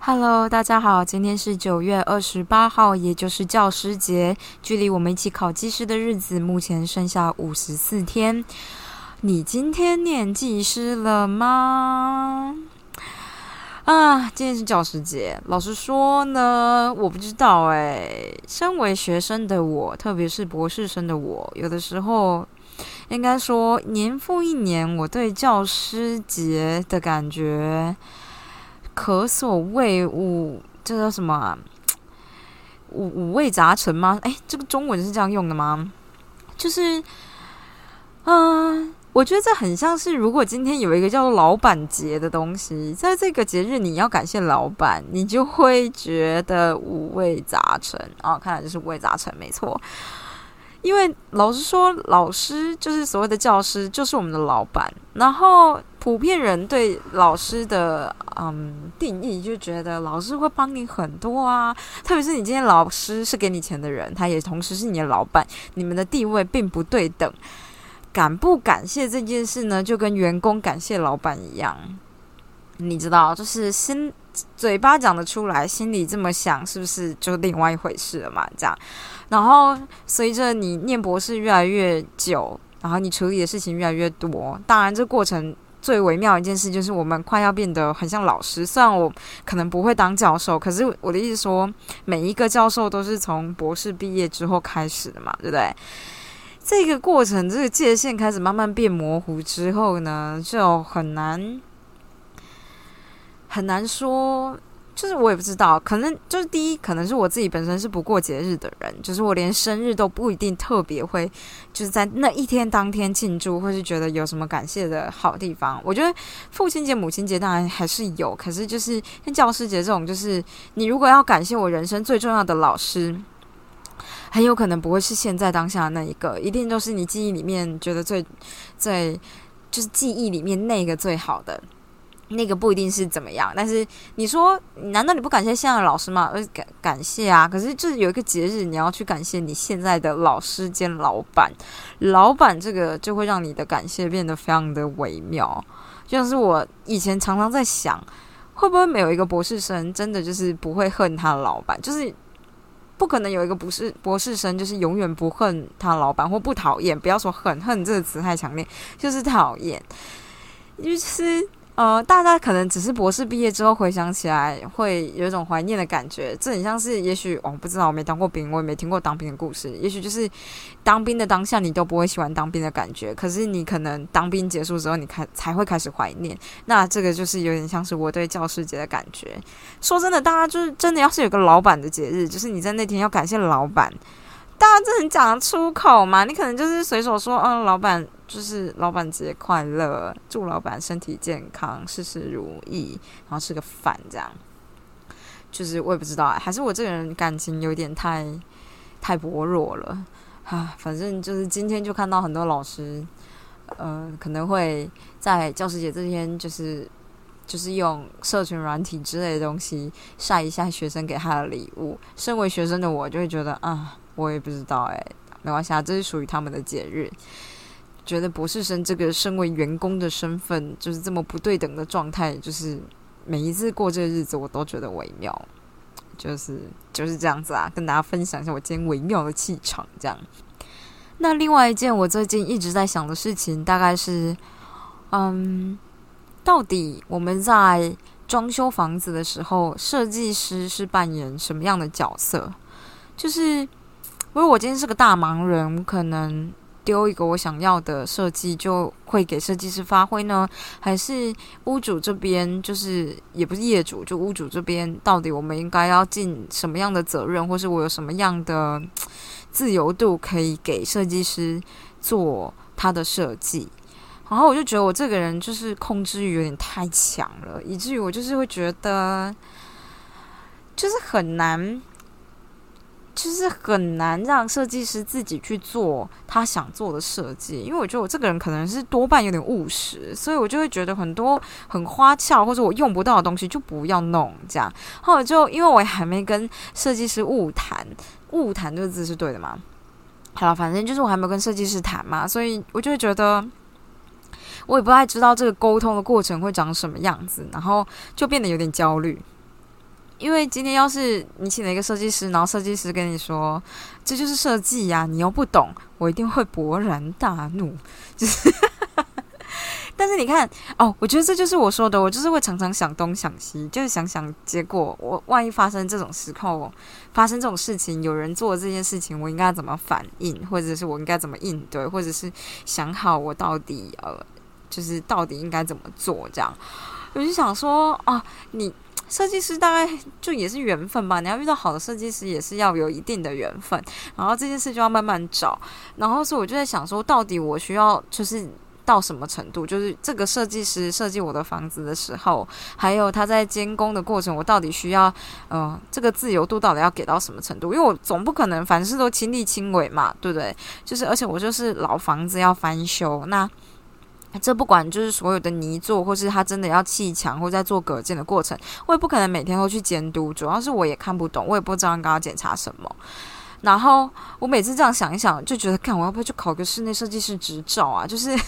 Hello，大家好，今天是九月二十八号，也就是教师节，距离我们一起考技师的日子，目前剩下五十四天。你今天念技师了吗？啊，今天是教师节，老实说呢，我不知道哎。身为学生的我，特别是博士生的我，有的时候应该说年复一年，我对教师节的感觉。可所谓五，这叫什么？五五味杂陈吗？哎，这个中文是这样用的吗？就是，嗯，我觉得这很像是，如果今天有一个叫做老板节的东西，在这个节日你要感谢老板，你就会觉得五味杂陈啊。看来就是五味杂陈，没错。因为老实说，老师就是所谓的教师，就是我们的老板。然后普遍人对老师的嗯定义，就觉得老师会帮你很多啊。特别是你今天老师是给你钱的人，他也同时是你的老板，你们的地位并不对等。感不感谢这件事呢，就跟员工感谢老板一样。你知道，就是心嘴巴讲得出来，心里这么想，是不是就另外一回事了嘛？这样。然后随着你念博士越来越久，然后你处理的事情越来越多。当然，这过程最微妙一件事就是我们快要变得很像老师。虽然我可能不会当教授，可是我的意思说，每一个教授都是从博士毕业之后开始的嘛，对不对？这个过程，这个界限开始慢慢变模糊之后呢，就很难很难说。就是我也不知道，可能就是第一，可能是我自己本身是不过节日的人，就是我连生日都不一定特别会，就是在那一天当天庆祝，或是觉得有什么感谢的好地方。我觉得父亲节、母亲节当然还是有，可是就是像教师节这种，就是你如果要感谢我人生最重要的老师，很有可能不会是现在当下的那一个，一定都是你记忆里面觉得最最就是记忆里面那个最好的。那个不一定是怎么样，但是你说，难道你不感谢现在的老师吗？呃，感感谢啊，可是就是有一个节日，你要去感谢你现在的老师兼老板，老板这个就会让你的感谢变得非常的微妙。就像是我以前常常在想，会不会没有一个博士生真的就是不会恨他老板？就是不可能有一个博士博士生就是永远不恨他老板或不讨厌，不要说很，恨这个词太强烈，就是讨厌，就是。呃，大家可能只是博士毕业之后回想起来，会有一种怀念的感觉。这很像是，也许我不知道，我没当过兵，我也没听过当兵的故事。也许就是当兵的当下，你都不会喜欢当兵的感觉。可是你可能当兵结束之后，你开才会开始怀念。那这个就是有点像是我对教师节的感觉。说真的，大家就是真的，要是有个老板的节日，就是你在那天要感谢老板。大家真的讲出口吗？你可能就是随手说，嗯，老板就是老板节快乐，祝老板身体健康，事事如意，然后吃个饭这样。就是我也不知道，还是我这个人感情有点太太薄弱了啊。反正就是今天就看到很多老师，呃，可能会在教师节这天，就是就是用社群软体之类的东西晒一下学生给他的礼物。身为学生的我，就会觉得啊。我也不知道哎，没关系啊，这是属于他们的节日。觉得博士生这个身为员工的身份，就是这么不对等的状态，就是每一次过这个日子，我都觉得微妙。就是就是这样子啊，跟大家分享一下我今天微妙的气场。这样，那另外一件我最近一直在想的事情，大概是，嗯，到底我们在装修房子的时候，设计师是扮演什么样的角色？就是。如果我今天是个大忙人，可能丢一个我想要的设计，就会给设计师发挥呢？还是屋主这边，就是也不是业主，就屋主这边，到底我们应该要尽什么样的责任，或是我有什么样的自由度可以给设计师做他的设计？然后我就觉得我这个人就是控制欲有点太强了，以至于我就是会觉得，就是很难。就是很难让设计师自己去做他想做的设计，因为我觉得我这个人可能是多半有点务实，所以我就会觉得很多很花俏或者我用不到的东西就不要弄这样。后来就因为我还没跟设计师误谈，误谈这个字是对的吗？好了，反正就是我还没有跟设计师谈嘛，所以我就会觉得，我也不太知道这个沟通的过程会长什么样子，然后就变得有点焦虑。因为今天要是你请了一个设计师，然后设计师跟你说这就是设计呀，你又不懂，我一定会勃然大怒。就是，但是你看哦，我觉得这就是我说的，我就是会常常想东想西，就是想想结果，我万一发生这种时候，发生这种事情，有人做这件事情，我应该怎么反应，或者是我应该怎么应对，或者是想好我到底呃，就是到底应该怎么做这样。我就想说啊，你。设计师大概就也是缘分吧，你要遇到好的设计师也是要有一定的缘分，然后这件事就要慢慢找，然后所以我就在想说，到底我需要就是到什么程度？就是这个设计师设计我的房子的时候，还有他在监工的过程，我到底需要呃这个自由度到底要给到什么程度？因为我总不可能凡事都亲力亲为嘛，对不对？就是而且我就是老房子要翻修那。这不管就是所有的泥做，或是他真的要砌墙，或在做隔间的过程，我也不可能每天都去监督。主要是我也看不懂，我也不知道应该要检查什么。然后我每次这样想一想，就觉得，看我要不要去考个室内设计师执照啊？就是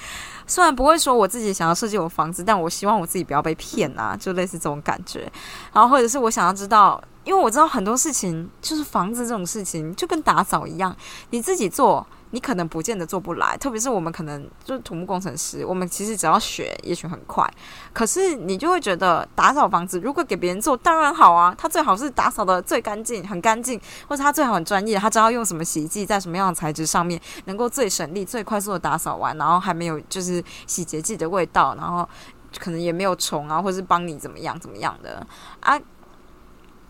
虽然不会说我自己想要设计我房子，但我希望我自己不要被骗啊，就类似这种感觉。然后或者是我想要知道，因为我知道很多事情，就是房子这种事情，就跟打扫一样，你自己做。你可能不见得做不来，特别是我们可能就是土木工程师，我们其实只要学，也许很快。可是你就会觉得打扫房子，如果给别人做，当然好啊，他最好是打扫的最干净，很干净，或者他最好很专业，他知道用什么洗衣剂，在什么样的材质上面能够最省力、最快速的打扫完，然后还没有就是洗洁剂的味道，然后可能也没有虫啊，或者是帮你怎么样怎么样的啊。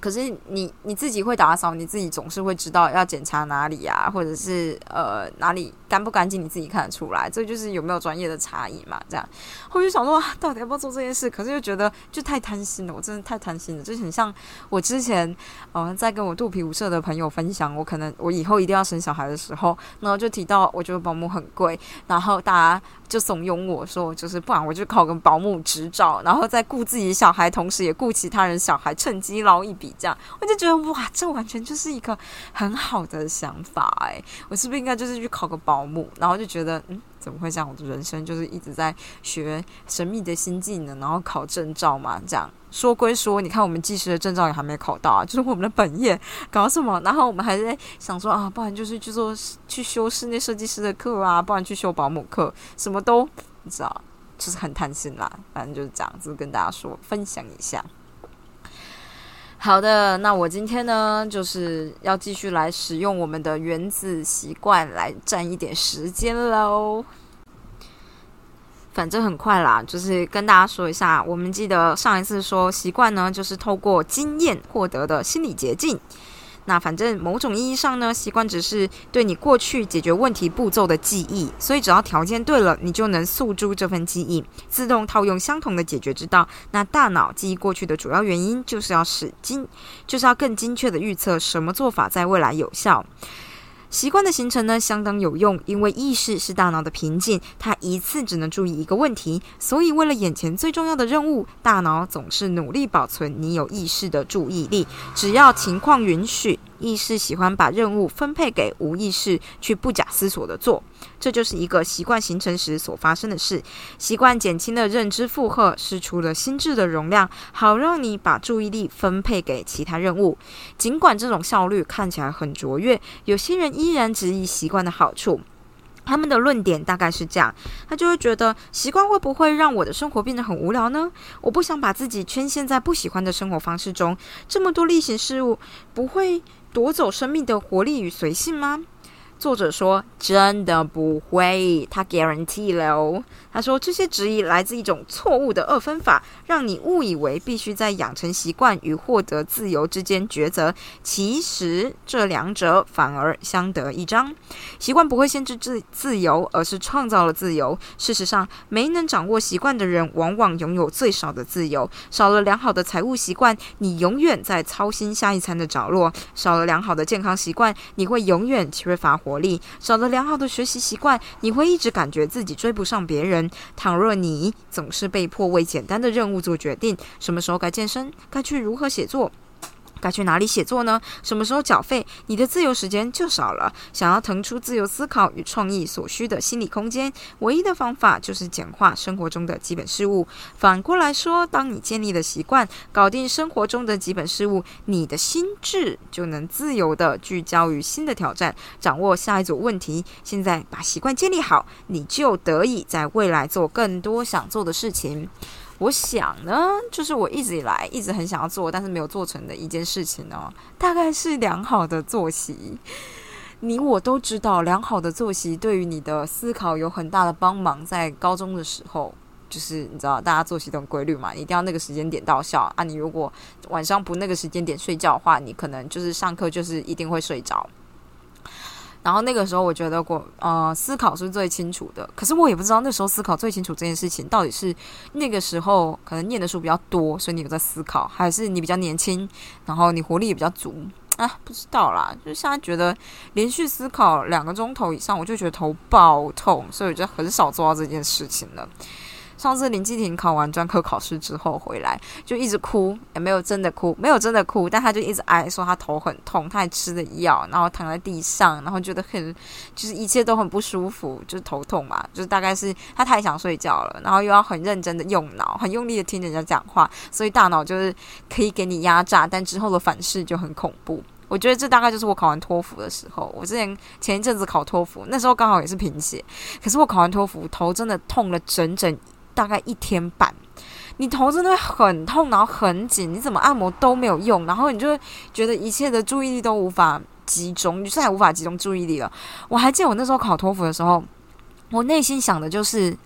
可是你你自己会打扫，你自己总是会知道要检查哪里呀，或者是呃哪里干不干净，你自己看得出来。这就是有没有专业的差异嘛？这样，我就想说，到底要不要做这件事？可是又觉得就太贪心了，我真的太贪心了。就很像我之前呃在跟我肚皮舞社的朋友分享，我可能我以后一定要生小孩的时候，然后就提到我觉得保姆很贵，然后大家就怂恿我说，就是不然我就考个保姆执照，然后再顾自己小孩，同时也顾其他人小孩，趁机捞一笔。这样，我就觉得哇，这完全就是一个很好的想法哎！我是不是应该就是去考个保保姆？然后就觉得，嗯，怎么会这样？我的人生就是一直在学神秘的新技能，然后考证照嘛。这样说归说，你看我们技师的证照也还没考到啊，就是我们的本业搞什么？然后我们还在想说啊，不然就是去做去修室内设计师的课啊，不然去修保姆课，什么都你知道，就是很贪心啦。反正就是这样子跟大家说分享一下。好的，那我今天呢，就是要继续来使用我们的原子习惯来占一点时间喽。反正很快啦，就是跟大家说一下，我们记得上一次说习惯呢，就是透过经验获得的心理捷径。那反正某种意义上呢，习惯只是对你过去解决问题步骤的记忆，所以只要条件对了，你就能诉诸这份记忆，自动套用相同的解决之道。那大脑记忆过去的主要原因，就是要使精，就是要更精确的预测什么做法在未来有效。习惯的形成呢，相当有用，因为意识是大脑的瓶颈，它一次只能注意一个问题，所以为了眼前最重要的任务，大脑总是努力保存你有意识的注意力，只要情况允许。意识喜欢把任务分配给无意识，去不假思索的做，这就是一个习惯形成时所发生的事。习惯减轻了认知负荷，释出了心智的容量，好让你把注意力分配给其他任务。尽管这种效率看起来很卓越，有些人依然质疑习惯的好处。他们的论点大概是这样：他就会觉得习惯会不会让我的生活变得很无聊呢？我不想把自己圈陷在不喜欢的生活方式中，这么多例行事务不会。夺走生命的活力与随性吗？作者说：“真的不会，他 guarantee 了。”他说：“这些质疑来自一种错误的二分法，让你误以为必须在养成习惯与获得自由之间抉择。其实这两者反而相得益彰。习惯不会限制自自由，而是创造了自由。事实上，没能掌握习惯的人，往往拥有最少的自由。少了良好的财务习惯，你永远在操心下一餐的着落；少了良好的健康习惯，你会永远缺乏活。”活力少了良好的学习习惯，你会一直感觉自己追不上别人。倘若你总是被迫为简单的任务做决定，什么时候该健身，该去如何写作。该去哪里写作呢？什么时候缴费？你的自由时间就少了。想要腾出自由思考与创意所需的心理空间，唯一的方法就是简化生活中的基本事务。反过来说，当你建立了习惯，搞定生活中的基本事务，你的心智就能自由的聚焦于新的挑战，掌握下一组问题。现在把习惯建立好，你就得以在未来做更多想做的事情。我想呢，就是我一直以来一直很想要做，但是没有做成的一件事情呢，大概是良好的作息。你我都知道，良好的作息对于你的思考有很大的帮忙。在高中的时候，就是你知道，大家作息都很规律嘛，一定要那个时间点到校啊。你如果晚上不那个时间点睡觉的话，你可能就是上课就是一定会睡着。然后那个时候，我觉得过呃思考是最清楚的。可是我也不知道那时候思考最清楚这件事情，到底是那个时候可能念的书比较多，所以你有在思考，还是你比较年轻，然后你活力也比较足啊？不知道啦。就现在觉得连续思考两个钟头以上，我就觉得头爆痛，所以我就很少做到这件事情了。上次林继廷考完专科考试之后回来，就一直哭，也没有真的哭，没有真的哭，但他就一直哀说他头很痛，他还吃的药，然后躺在地上，然后觉得很，就是一切都很不舒服，就是头痛嘛，就是大概是他太想睡觉了，然后又要很认真的用脑，很用力的听人家讲话，所以大脑就是可以给你压榨，但之后的反噬就很恐怖。我觉得这大概就是我考完托福的时候，我之前前一阵子考托福，那时候刚好也是贫血，可是我考完托福头真的痛了整整。大概一天半，你头真的会很痛，然后很紧，你怎么按摩都没有用，然后你就觉得一切的注意力都无法集中，你再也无法集中注意力了。我还记得我那时候考托福的时候，我内心想的就是。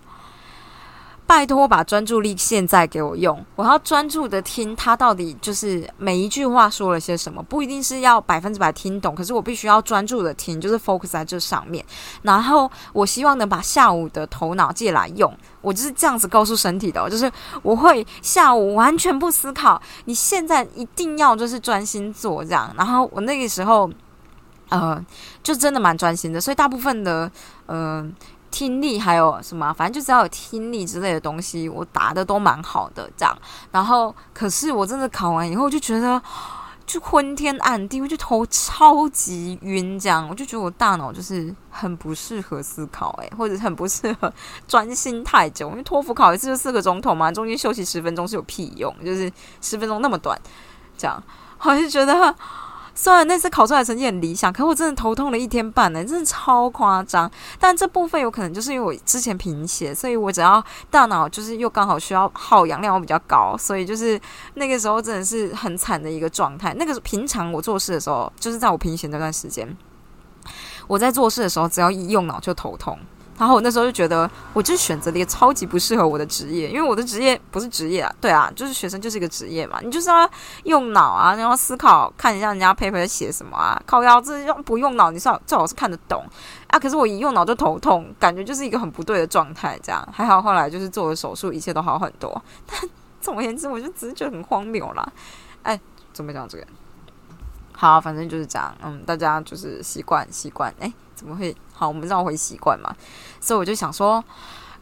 拜托，把专注力现在给我用，我要专注的听他到底就是每一句话说了些什么，不一定是要百分之百听懂，可是我必须要专注的听，就是 focus 在这上面。然后我希望能把下午的头脑借来用，我就是这样子告诉身体的，就是我会下午完全不思考，你现在一定要就是专心做这样。然后我那个时候，呃，就真的蛮专心的，所以大部分的，嗯。听力还有什么？反正就只要有听力之类的东西，我答的都蛮好的，这样。然后，可是我真的考完以后，就觉得就昏天暗地，我就头超级晕，这样。我就觉得我大脑就是很不适合思考，诶，或者很不适合专心太久。因为托福考一次就四个钟头嘛，中间休息十分钟是有屁用？就是十分钟那么短，这样，我就觉得。虽然那次考出来成绩很理想，可我真的头痛了一天半呢，真的超夸张。但这部分有可能就是因为我之前贫血，所以我只要大脑就是又刚好需要耗氧量比较高，所以就是那个时候真的是很惨的一个状态。那个平常我做事的时候，就是在我贫血那段时间，我在做事的时候，只要一用脑就头痛。然后我那时候就觉得，我就选择了一个超级不适合我的职业，因为我的职业不是职业啊，对啊，就是学生就是一个职业嘛，你就是要用脑啊，然后思考，看一下人家佩佩在写什么啊，靠腰这用不用脑，你最好最好是看得懂啊。可是我一用脑就头痛，感觉就是一个很不对的状态，这样还好后来就是做了手术，一切都好很多。但 总而言之，我就只是觉得很荒谬啦。哎，怎么讲这个？好，反正就是这样，嗯，大家就是习惯习惯，哎。怎么会好？我们绕回习惯嘛，所以我就想说，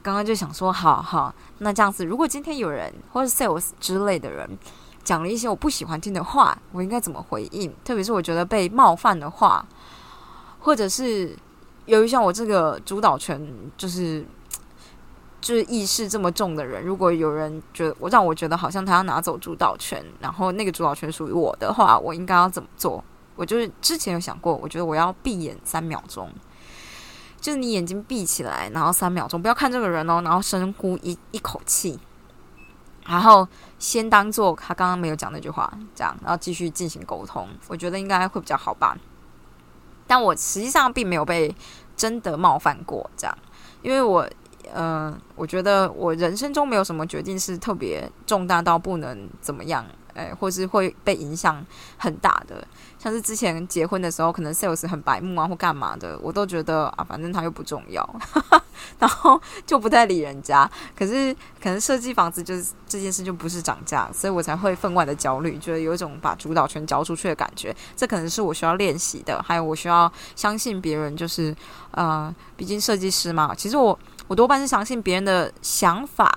刚刚就想说，好好，那这样子，如果今天有人或者 sales 之类的人讲了一些我不喜欢听的话，我应该怎么回应？特别是我觉得被冒犯的话，或者是由于像我这个主导权就是就是意识这么重的人，如果有人觉得我让我觉得好像他要拿走主导权，然后那个主导权属于我的话，我应该要怎么做？我就是之前有想过，我觉得我要闭眼三秒钟，就是你眼睛闭起来，然后三秒钟不要看这个人哦，然后深呼一一口气，然后先当做他刚刚没有讲那句话，这样，然后继续进行沟通，我觉得应该会比较好吧。但我实际上并没有被真的冒犯过，这样，因为我，嗯，我觉得我人生中没有什么决定是特别重大到不能怎么样。哎，或是会被影响很大的，像是之前结婚的时候，可能 sales 很白目啊，或干嘛的，我都觉得啊，反正他又不重要，然后就不太理人家。可是可能设计房子就是这件事就不是涨价，所以我才会分外的焦虑，觉得有一种把主导权交出去的感觉。这可能是我需要练习的，还有我需要相信别人，就是呃，毕竟设计师嘛，其实我我多半是相信别人的想法。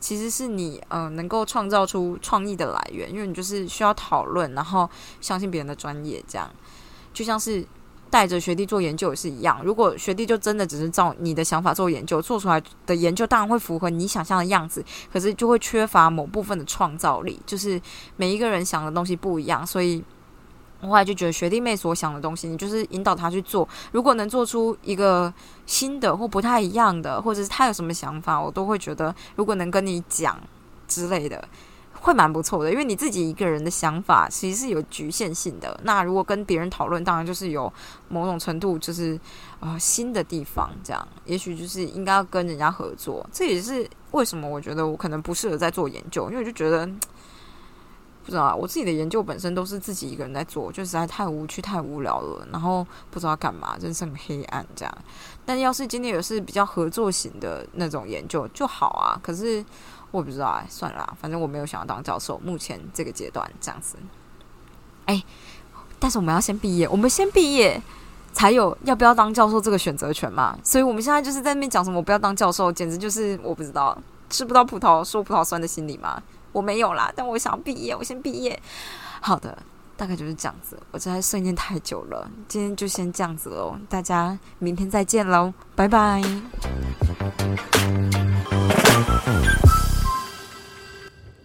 其实是你呃能够创造出创意的来源，因为你就是需要讨论，然后相信别人的专业，这样就像是带着学弟做研究也是一样。如果学弟就真的只是照你的想法做研究，做出来的研究当然会符合你想象的样子，可是就会缺乏某部分的创造力，就是每一个人想的东西不一样，所以。我后来就觉得学弟妹所想的东西，你就是引导他去做。如果能做出一个新的或不太一样的，或者是他有什么想法，我都会觉得，如果能跟你讲之类的，会蛮不错的。因为你自己一个人的想法其实是有局限性的。那如果跟别人讨论，当然就是有某种程度就是啊新的地方。这样，也许就是应该要跟人家合作。这也是为什么我觉得我可能不适合在做研究，因为我就觉得。不知道，我自己的研究本身都是自己一个人在做，就实在太无趣、太无聊了。然后不知道干嘛，人生很黑暗这样。但要是今天有是比较合作型的那种研究就好啊。可是我不知道哎，算了，反正我没有想要当教授，目前这个阶段这样子。哎，但是我们要先毕业，我们先毕业才有要不要当教授这个选择权嘛。所以我们现在就是在那边讲什么不要当教授，简直就是我不知道吃不到葡萄说葡萄酸的心理嘛。我没有啦，但我想要毕业，我先毕业。好的，大概就是这样子。我在睡念太久了，今天就先这样子喽。大家明天再见喽，拜拜。